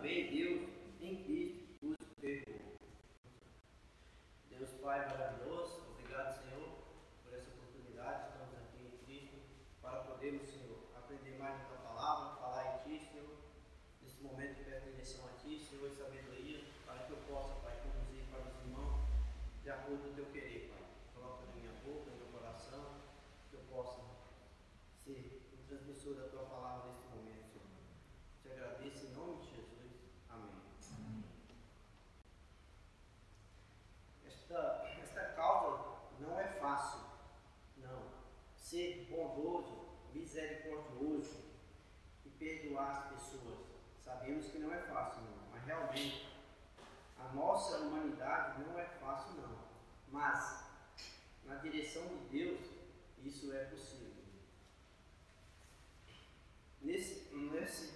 também Deus em Cristo os perdoou. Deus Pai maravilhoso. Sabemos que não é fácil, não, mas realmente a nossa humanidade não é fácil, não. Mas, na direção de Deus, isso é possível. Nesse,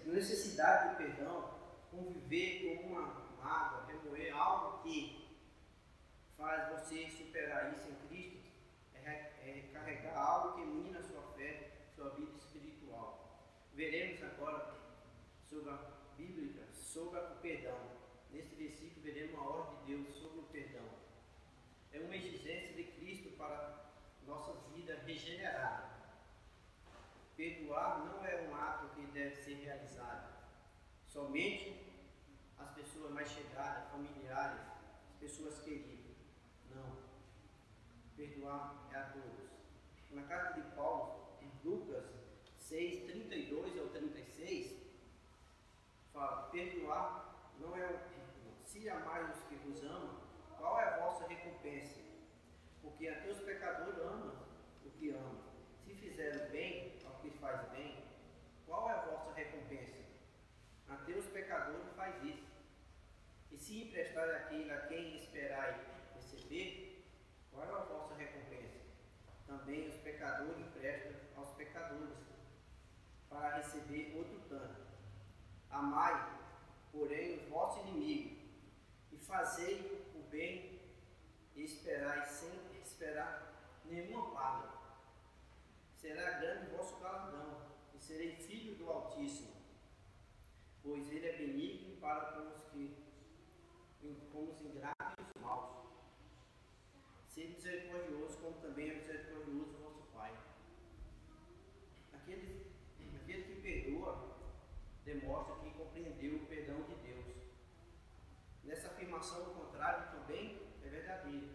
necessidade de perdão, conviver com uma mágoa, remoer algo que faz você superar isso em Cristo, é, é carregar algo que mina sua fé, sua vida espiritual. Veremos agora sobre a sobre o perdão. Nesse versículo veremos a ordem de Deus sobre o perdão. É uma exigência de Cristo para nossas vidas regeneradas. Perdoar não é um ato que deve ser realizado somente as pessoas mais chegadas, familiares, as pessoas queridas. Não. Perdoar é a todos. Na carta de Paulo, em Lucas 6, 32 ao 36, fala: perdoar não é um se amais os que vos amam, qual é a vossa recompensa? Porque até os pecadores amam o que amam. Se fizeram bem ao que faz bem, qual é a vossa recompensa? Até os pecadores faz isso. E se emprestar aquilo a quem esperai receber, qual é a vossa recompensa? Também os pecadores emprestam aos pecadores, para receber outro tanto. Amai, porém, os vossos inimigos, fazei o bem e esperai sem esperar nenhuma paga. Será grande o vosso galardão, e serei filho do Altíssimo, pois ele é benigno para com os que com os ingratos e os maus. Ser misericordioso, como também é misericordioso o vosso Pai. Aquele, aquele que perdoa demonstra compreendeu o perdão de Deus Nessa afirmação, o contrário também é verdadeiro.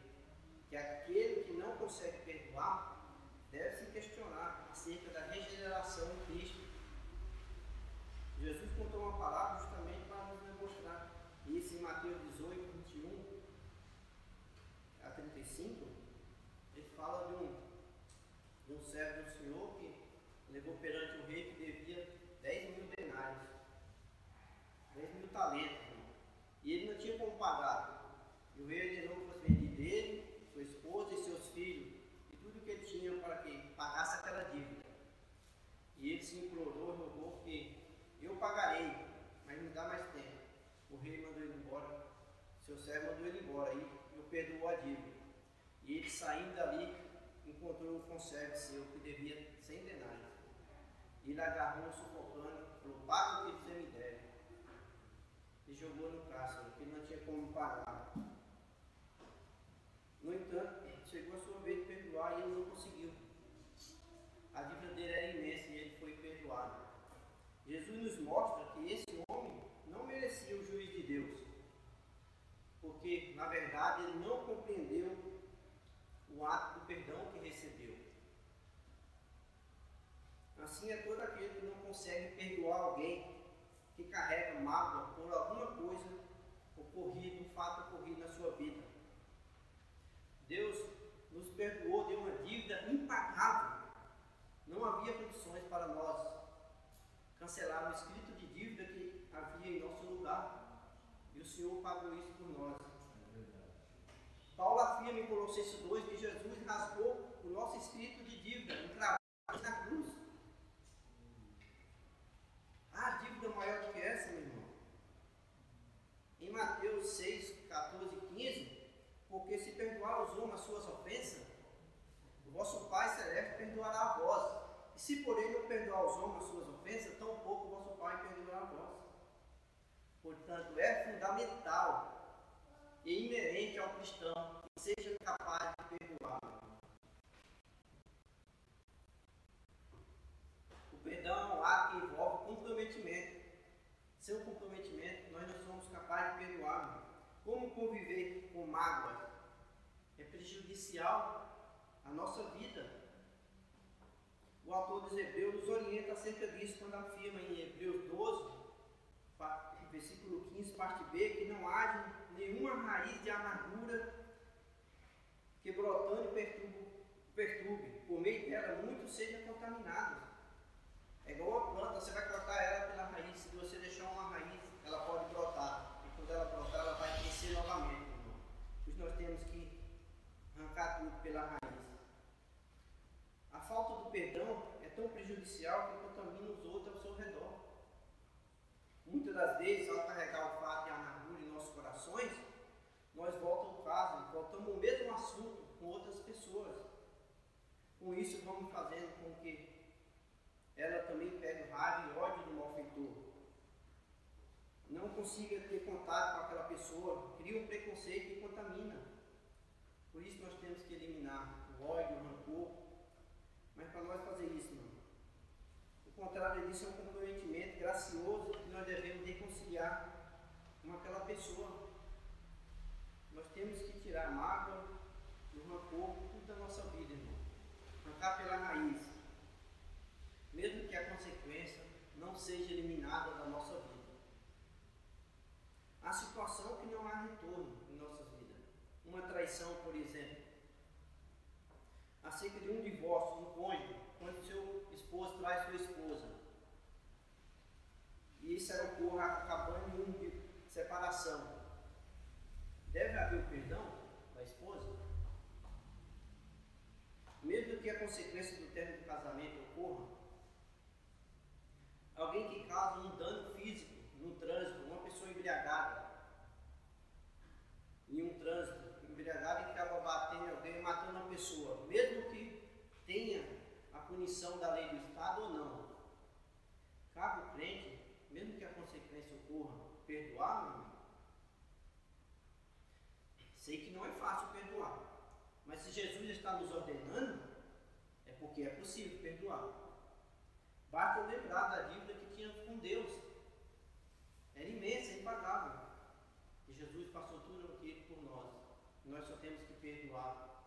Que aquele que não consegue perdoar deve se questionar acerca da regeneração em Cristo. Jesus contou uma palavra justamente para nos demonstrar isso em Mateus 18, 21 a 35. Ele fala de um, de um servo do Senhor que levou perante o rei que devia 10 mil denários, 10 mil talentos. E ele não tinha como pagar. E o rei ordenou que fosse vendido ele, sua esposa e seus filhos, e tudo que ele tinha para que pagasse aquela dívida. E ele se implorou, rogou que eu pagarei, mas me dá mais tempo. O rei mandou ele embora, servo mandou ele embora, e eu perdoou a dívida. E ele saindo dali, encontrou um conserve seu que devia 100 denários. Ele agarrou sufocando, falou, paga o que você me deve e jogou no cárcere, porque não tinha como pagar. No entanto, chegou a sua vez de perdoar e ele não conseguiu. A dívida dele era imensa e ele foi perdoado. Jesus nos mostra que esse homem não merecia o juiz de Deus, porque na verdade ele não compreendeu o ato do perdão que recebeu. Assim é todo aquele que não consegue perdoar alguém que carrega mágoa por alguma coisa ocorrida, um fato ocorrido na sua vida. Deus nos perdoou de uma dívida impagável. Não havia condições para nós cancelar o escrito de dívida que havia em nosso lugar. E o Senhor pagou isso por nós. Paulo afirma em Colossenses 2 que Jesus rasgou o nosso escrito de dívida, encravado na cruz. Há dívida maior do que essa, meu irmão? Em Mateus 6, 14 e 15, porque se perdoar os homens as suas ofensas, o vosso Pai Celeste perdoará a vós. E se porém não perdoar os homens as suas ofensas, tão pouco o vosso Pai perdoará a vós. Portanto, é fundamental e inerente ao cristão seja capaz de perdoar. O perdão é um ato que envolve comprometimento. Sem o comprometimento, nós não somos capazes de perdoar. Como conviver com mágoas? é prejudicial à nossa vida. O autor dos Hebreus nos orienta acerca disso quando afirma em Hebreus 12, versículo 15, parte B, que não haja nenhuma raiz de amargura que brotando perturbe, perturbe, por meio dela muitos sejam contaminados. É igual uma planta, você vai cortar ela pela raiz, se você deixar uma raiz, ela pode brotar, e quando ela brotar, ela vai crescer novamente. Por isso nós temos que arrancar tudo pela raiz. A falta do perdão é tão prejudicial que contamina os outros ao seu redor. Muitas das vezes, ao carregar o fato de amargura em nossos corações, nós voltamos o caso, voltamos o mesmo assunto com outras pessoas. Com isso, vamos fazendo com que ela também pegue raiva e ódio do malfeitor. Não consiga ter contato com aquela pessoa, cria um preconceito e contamina. Por isso nós temos que eliminar o ódio, o rancor. Mas para nós fazer isso, não. O contrário disso é um comprometimento gracioso que nós devemos reconciliar com aquela pessoa. Nós temos que tirar a mágoa, o rancor, tudo da nossa vida, irmão. Arrancar pela raiz. Mesmo que a consequência não seja eliminada da nossa vida. A situação que não há retorno em nossas vidas. Uma traição, por exemplo. Acerca de um divórcio, um cônjuge, quando seu esposo traz sua esposa. E isso ocorra acabando em um de separação. Deve haver o perdão da esposa? Mesmo que a consequência do término do casamento ocorra, alguém que causa um dano físico no trânsito, uma pessoa embriagada, em um trânsito, embriagada e acaba batendo em alguém, matando uma pessoa, mesmo que tenha a punição da lei do Estado ou não, cabe o crente, mesmo que a consequência ocorra, perdoar, meu irmão? Sei que não é fácil perdoar. Mas se Jesus está nos ordenando, porque é possível perdoar. Basta lembrar da dívida que tinha com Deus. Era imensa, impagável. E Jesus passou tudo aquilo por nós. Nós só temos que perdoar.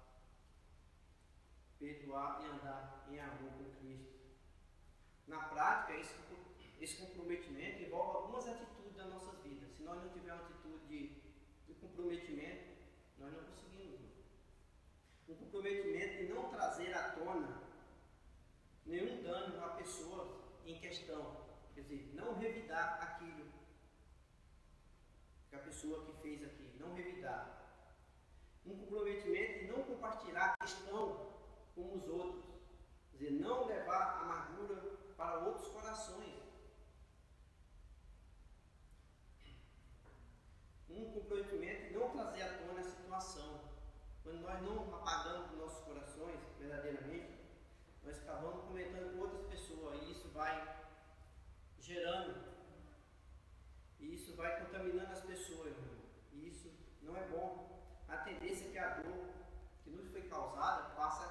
Perdoar e andar em amor com Cristo. Na prática, esse, comprometimento envolve algumas atitudes das nossas vidas. Se nós não tivermos atitude de, de comprometimento, nós não conseguimos. Um comprometimento de não trazer à tona nenhum dano à pessoa em questão. Quer dizer, não revidar aquilo que a pessoa que fez aqui, não revidar. Um comprometimento de não compartilhar a questão com os outros. Quer dizer, não levar amargura para outros corações. um comprometimento e não trazer à tona a situação. Quando nós não apagamos nossos corações verdadeiramente, nós acabamos comentando com outras pessoas e isso vai gerando, e isso vai contaminando as pessoas, irmão. E isso não é bom. A tendência é que a dor que nos foi causada passa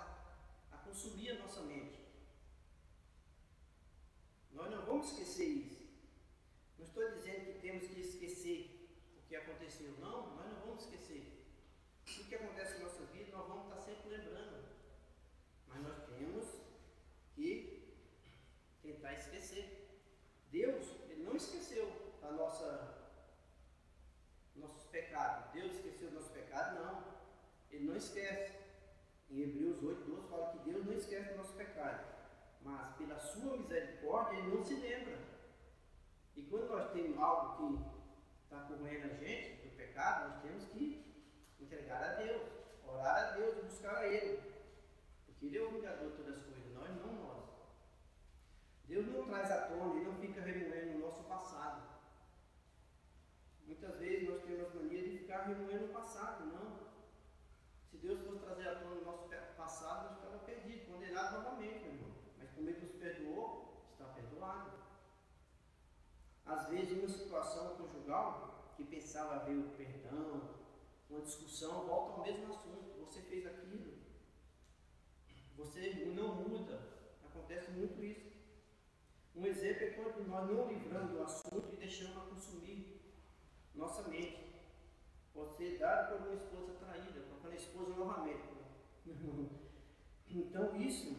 a consumir a nossa mente. Nós não vamos esquecer isso. Não estou dizendo que temos que esquecer que aconteceu. Não, nós não vamos esquecer. O que acontece em nossa vida, nós vamos estar sempre lembrando. Mas nós temos que tentar esquecer. Deus, Ele não esqueceu a nossa, nossos pecados. Deus esqueceu o nosso pecado? Não. Ele não esquece. Em Hebreus 8, 12 fala que Deus não esquece o nosso pecado. Mas pela sua misericórdia, Ele não se lembra. E quando nós temos algo que está corroendo a gente do pecado, nós temos que entregar a Deus, orar a Deus e buscar a Ele. Porque Ele é o vingador de todas as coisas, nós não nós. Deus não traz à tona, Ele não fica remoendo o nosso passado. Muitas vezes nós temos mania de ficar remoendo o passado, não. Deus fosse trazer à tona o nosso passado, nós ficávamos perdidos, condenados novamente, meu irmão. Mas como Ele nos perdoou, está perdoado. Às vezes, uma situação conjugal que pensava haver o perdão, uma discussão, volta ao mesmo assunto. Você fez aquilo, você não muda. Acontece muito isso. Um exemplo é quando nós não livramos do assunto e deixamos consumir nossa mente. Pode ser dado por uma esposa traída, por aquela esposa novamente. Então isso,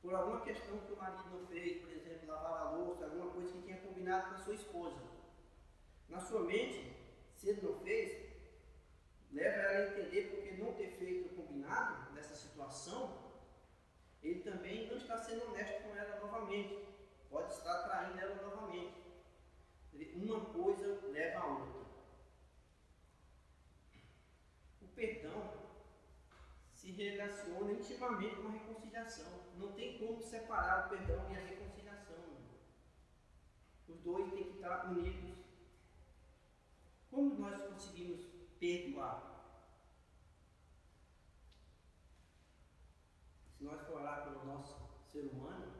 por alguma questão que o marido não fez, por exemplo, lavar a louça, alguma coisa que tinha combinado com a sua esposa. Na sua mente, se ele não fez, leva ela a entender porque não ter feito o combinado nessa situação, ele também não está sendo honesto com ela novamente. Pode estar traindo ela novamente. Uma coisa leva a outra. O perdão se relaciona intimamente com a reconciliação. Não tem como separar o perdão e a reconciliação. Os dois têm que estar unidos. Como nós conseguimos perdoar? Se nós orar pelo nosso ser humano,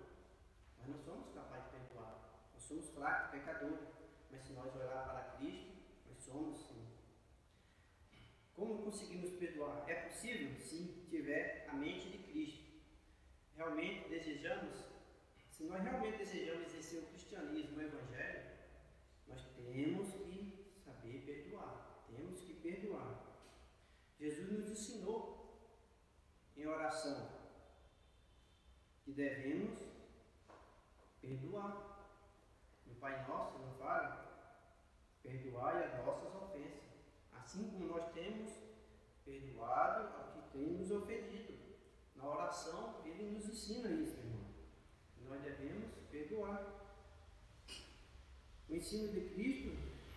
nós não somos capazes de perdoar. Nós somos fracos, pecadores. Mas se nós olhar para Cristo, nós somos sim. Como conseguimos perdoar? É possível se tiver a mente de Cristo. Realmente desejamos, se nós realmente desejamos exercer o cristianismo, o evangelho, nós temos que saber perdoar. Temos que perdoar. Jesus nos ensinou em oração que devemos perdoar. No Pai Nosso não fala? Perdoai as nossas ofensas, assim como nós temos perdoado tem nos ofendido. Na oração, ele nos ensina isso, irmão. Nós devemos perdoar. O ensino de Cristo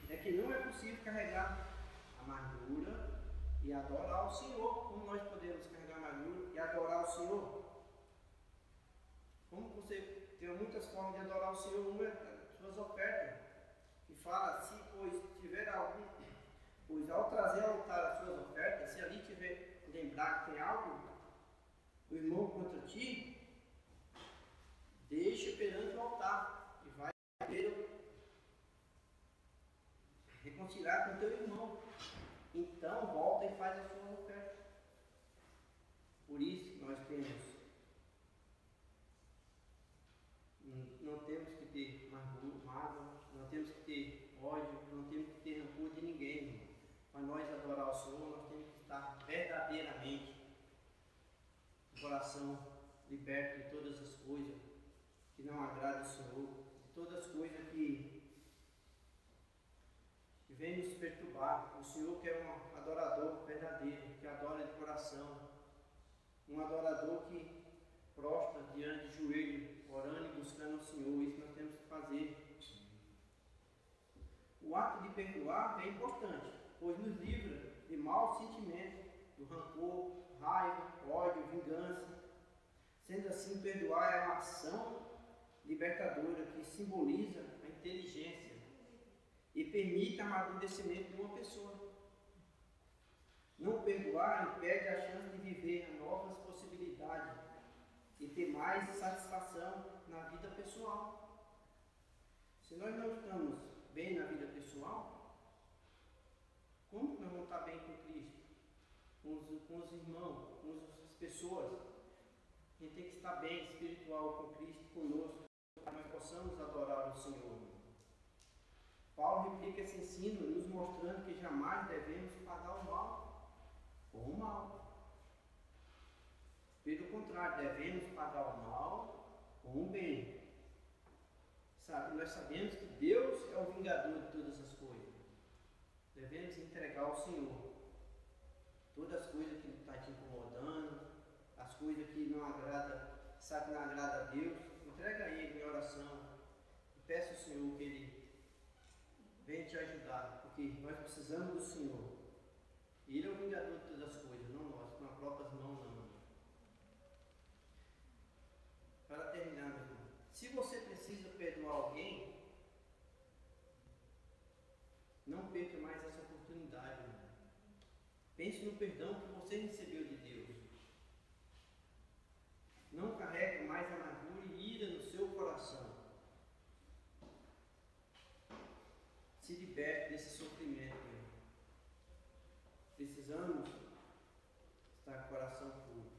é que não é possível carregar amargura e adorar o Senhor. Como nós podemos carregar amargura e adorar o Senhor? Como você tem muitas formas de adorar o Senhor, uma é suas ofertas, que fala assim, pois tiver algum, pois ao trazer ao altar as suas ofertas, se ali tiver lembrar que tem algo, o irmão contra ti, deixe perante o altar e vai reconciliar com teu irmão. Então volta e faz a sua oferta. Por isso nós temos não temos que ter mágoa, não temos que ter ódio, não temos que ter rancor de ninguém. Para nós adorar o Senhor, nós temos que estar verdadeiramente o coração liberto de todas as coisas que não agradam ao Senhor, de todas as coisas que, que vêm nos perturbar. O Senhor que é um adorador verdadeiro, que adora de coração, um adorador que prostra diante de joelho orando e buscando o Senhor. Isso nós temos que fazer. O ato de perdoar é importante, pois nos livra de maus sentimentos, do rancor, raiva, ódio, vingança. Sendo assim, perdoar é uma ação libertadora que simboliza a inteligência e permite o amadurecimento de uma pessoa. Não perdoar impede a chance de viver novas possibilidades e ter mais satisfação na vida pessoal. Se nós não estamos bem na vida pessoal, como nós vamos estar bem com Cristo? Com os, com os irmãos, com as pessoas? A gente tem que estar bem espiritual com Cristo conosco, para que nós possamos adorar o Senhor. Paulo replica esse ensino, nos mostrando que jamais devemos pagar o mal com o mal. Pelo contrário, devemos pagar o mal com o bem. Sabe, nós sabemos que Deus é o vingador de todas as coisas. Devemos entregar ao Senhor todas as coisas que está te incomodando, as coisas que não agrada, sabe que não agrada a Deus, entrega a Ele em oração e peça ao Senhor que Ele venha te ajudar, porque nós precisamos do Senhor. Ele é o vingador de todas as coisas, não nós, com as próprias mãos não. Para terminar, meu irmão, se você precisa perdoar alguém, não perca mais essa oportunidade. Irmão. Pense no perdão que você recebeu de Deus. Não carregue mais amargura e ira no seu coração. Se liberte desse sofrimento. Irmão. Precisamos estar com o coração puro.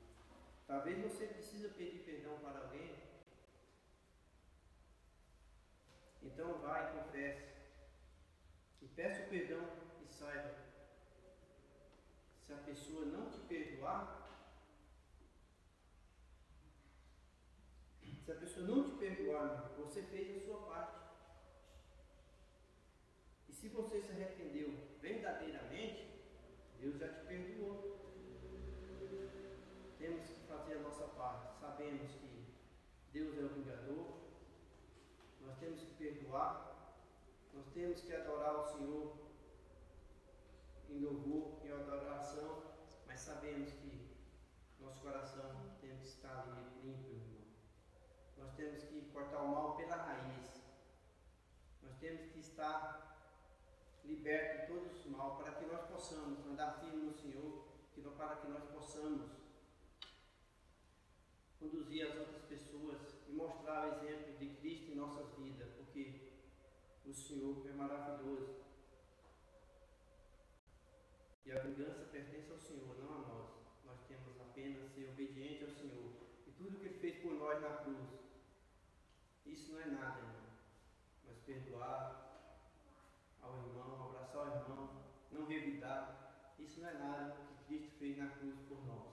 Talvez você precisa pedir perdão para alguém. Então vai e confesse. E peça o perdão e saiba. se a pessoa não te perdoar, se a pessoa não te perdoar, você fez a sua parte. E se você se arrependeu verdadeiramente, Deus já te perdoou. Temos que fazer a nossa parte. Sabemos que Deus é o vingador. Nós temos que perdoar. Nós temos que adorar o Senhor em louvor e adoração, mas sabemos que nosso coração tem que estar limpo, irmão. Nós temos que cortar o mal pela raiz. Nós temos que estar libertos de todos os mal para que nós possamos andar firme no Senhor, para que nós possamos conduzir as outras pessoas e mostrar o exemplo de Cristo em nossas vidas, o Senhor é maravilhoso. E a vingança pertence ao Senhor, não a nós. Nós temos apenas ser obediente ao Senhor. E tudo que Ele fez por nós na cruz, isso não é nada, irmão. Mas perdoar ao irmão, abraçar o irmão, não revidar, isso não é nada que Cristo fez na cruz por nós.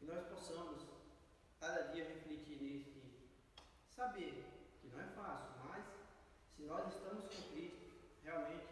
E nós possamos, cada dia, refletir nisso e saber que não é fácil, mas se nós estamos com Cristo, realmente,